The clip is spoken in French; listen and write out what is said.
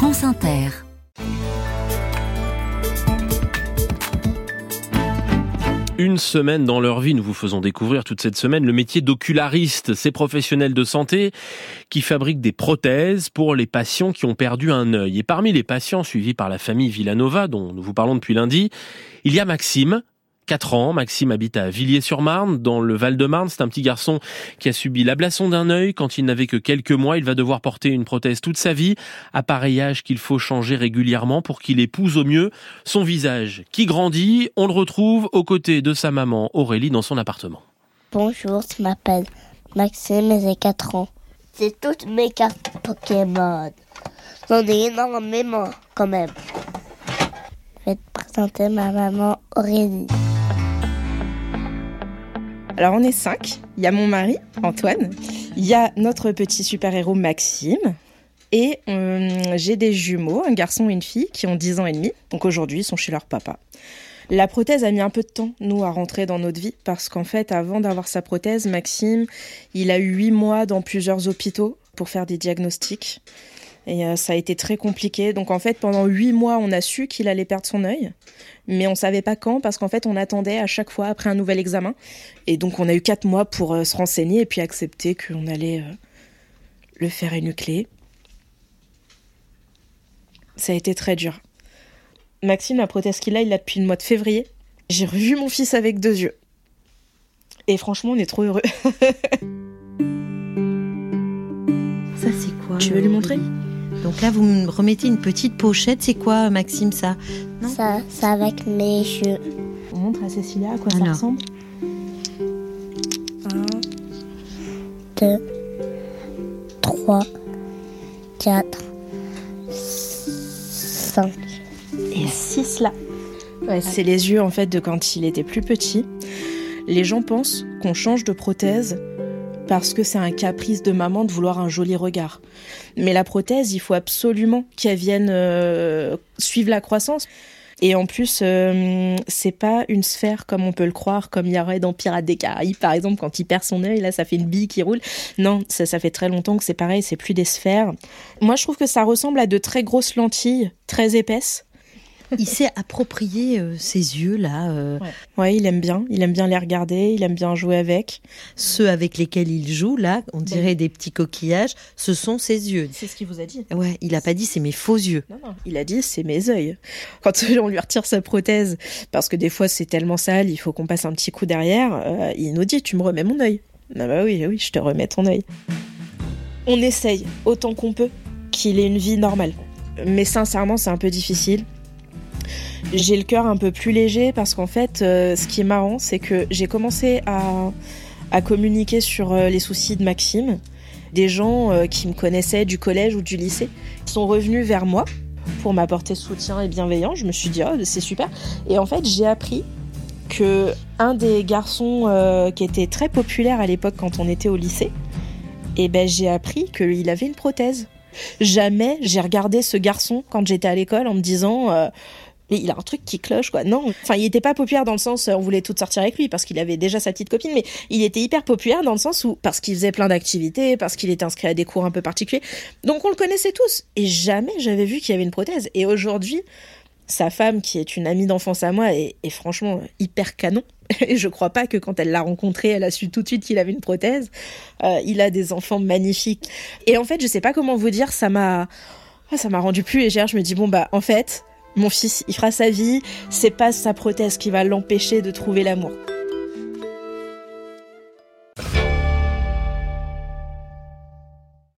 France Inter. Une semaine dans leur vie, nous vous faisons découvrir toute cette semaine le métier d'oculariste, ces professionnels de santé qui fabriquent des prothèses pour les patients qui ont perdu un œil. Et parmi les patients suivis par la famille Villanova, dont nous vous parlons depuis lundi, il y a Maxime, 4 ans. Maxime habite à Villiers-sur-Marne, dans le Val-de-Marne. C'est un petit garçon qui a subi l'ablation d'un œil quand il n'avait que quelques mois. Il va devoir porter une prothèse toute sa vie, appareillage qu'il faut changer régulièrement pour qu'il épouse au mieux son visage qui grandit. On le retrouve aux côtés de sa maman Aurélie dans son appartement. Bonjour, je m'appelle Maxime et j'ai 4 ans. C'est toutes mes cartes Pokémon. J'en ai énormément quand même. Je vais te présenter ma maman Aurélie. Alors on est cinq. Il y a mon mari, Antoine. Il y a notre petit super-héros Maxime. Et euh, j'ai des jumeaux, un garçon et une fille, qui ont 10 ans et demi. Donc aujourd'hui, ils sont chez leur papa. La prothèse a mis un peu de temps, nous, à rentrer dans notre vie, parce qu'en fait, avant d'avoir sa prothèse, Maxime, il a eu 8 mois dans plusieurs hôpitaux pour faire des diagnostics. Et euh, ça a été très compliqué. Donc en fait, pendant huit mois, on a su qu'il allait perdre son œil, mais on savait pas quand parce qu'en fait, on attendait à chaque fois après un nouvel examen. Et donc on a eu quatre mois pour euh, se renseigner et puis accepter qu'on allait euh, le faire énucléer. Ça a été très dur. Maxime, la prothèse qu'il a, il l'a depuis le mois de février. J'ai revu mon fils avec deux yeux. Et franchement, on est trop heureux. Ça, c'est quoi Tu veux lui montrer? Donc là, vous me remettez une petite pochette. C'est quoi, Maxime, ça? Non? Ça, c'est avec mes yeux. On montre à Cécilia à quoi ça ressemble. 1, 2, 3, 4, 5. Et 6 là. Ouais, c'est les yeux en fait de quand il était plus petit. Les gens pensent qu'on change de prothèse parce que c'est un caprice de maman de vouloir un joli regard. Mais la prothèse, il faut absolument qu'elle vienne euh, suivre la croissance. Et en plus, euh, c'est pas une sphère comme on peut le croire, comme il y aurait dans Pirates des Caraïbes, par exemple, quand il perd son œil, là, ça fait une bille qui roule. Non, ça, ça fait très longtemps que c'est pareil, c'est plus des sphères. Moi, je trouve que ça ressemble à de très grosses lentilles, très épaisses. Il s'est approprié euh, ces yeux-là, euh, Ouais, il aime bien. Il aime bien les regarder, il aime bien jouer avec. ceux avec lesquels il joue, là, on dirait des petits coquillages. Ce sont ses yeux. C'est ce qu'il vous a dit. Ouais, il a pas dit c'est mes faux yeux. Non, non. Il a dit c'est mes yeux. Quand on lui retire sa prothèse, parce que des fois c'est tellement sale, il faut qu'on passe un petit coup derrière, euh, il nous dit tu me remets mon œil. Ah bah oui, oui, je te remets ton œil. On essaye autant qu'on peut qu'il ait une vie normale. Mais sincèrement, c'est un peu difficile. J'ai le cœur un peu plus léger parce qu'en fait, euh, ce qui est marrant, c'est que j'ai commencé à, communiquer sur euh, les soucis de Maxime. Des gens euh, qui me connaissaient du collège ou du lycée sont revenus vers moi pour m'apporter soutien et bienveillance. Je me suis dit, oh, c'est super. Et en fait, j'ai appris que un des garçons qui était très populaire à l'époque quand on était au lycée, et ben j'ai appris qu'il avait une prothèse. Jamais j'ai regardé ce garçon quand j'étais à l'école en me disant il a un truc qui cloche quoi. Non, enfin il était pas populaire dans le sens euh, on voulait toutes sortir avec lui parce qu'il avait déjà sa petite copine, mais il était hyper populaire dans le sens où parce qu'il faisait plein d'activités, parce qu'il était inscrit à des cours un peu particuliers. Donc on le connaissait tous et jamais j'avais vu qu'il y avait une prothèse. Et aujourd'hui, sa femme, qui est une amie d'enfance à moi, est, est franchement hyper canon. Et je crois pas que quand elle l'a rencontré, elle a su tout de suite qu'il avait une prothèse. Euh, il a des enfants magnifiques. Et en fait, je sais pas comment vous dire, ça m'a, ah, ça m'a rendu plus légère. Je me dis bon bah en fait, mon fils, il fera sa vie. C'est pas sa prothèse qui va l'empêcher de trouver l'amour.